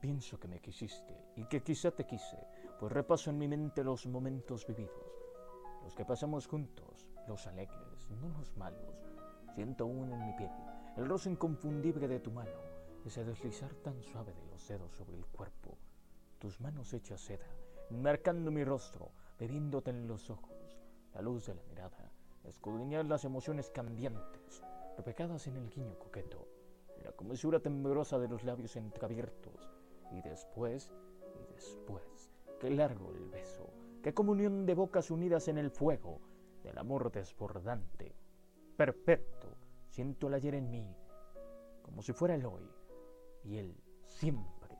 Pienso que me quisiste y que quizá te quise, pues repaso en mi mente los momentos vividos, los que pasamos juntos, los alegres, no los malos. Siento aún en mi piel el roce inconfundible de tu mano, ese deslizar tan suave de los dedos sobre el cuerpo, tus manos hechas seda, marcando mi rostro, bebiéndote en los ojos, la luz de la mirada, escudriñar las emociones cambiantes, repecadas en el guiño coqueto, la comesura temblorosa de los labios entreabiertos, y después, y después, qué largo el beso, qué comunión de bocas unidas en el fuego del amor desbordante, perfecto, siento el ayer en mí, como si fuera el hoy, y él siempre.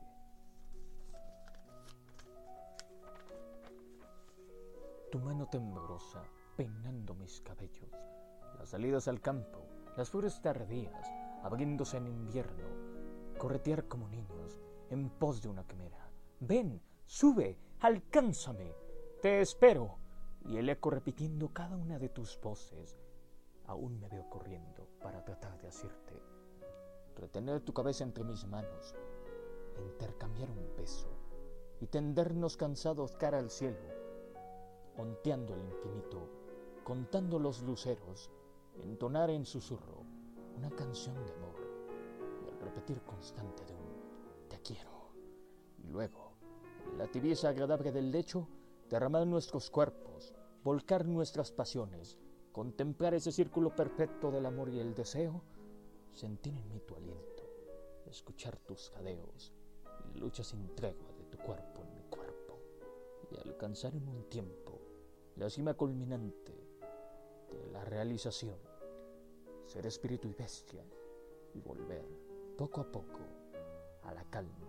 Tu mano temblorosa peinando mis cabellos, las salidas al campo, las flores tardías, abriéndose en invierno, corretear como niños en pos de una quimera. Ven, sube, alcánzame, te espero. Y el eco repitiendo cada una de tus voces. Aún me veo corriendo para tratar de asirte, retener tu cabeza entre mis manos, intercambiar un beso y tendernos cansados cara al cielo, onteando el infinito, contando los luceros, entonar en susurro una canción de amor y el repetir constante de un te quiero. Y luego, en la tibieza agradable del lecho, derramar nuestros cuerpos, volcar nuestras pasiones, contemplar ese círculo perfecto del amor y el deseo, sentir en mí tu aliento, escuchar tus jadeos y lucha sin tregua de tu cuerpo en mi cuerpo, y alcanzar en un tiempo la cima culminante de la realización, ser espíritu y bestia, y volver poco a poco a la calma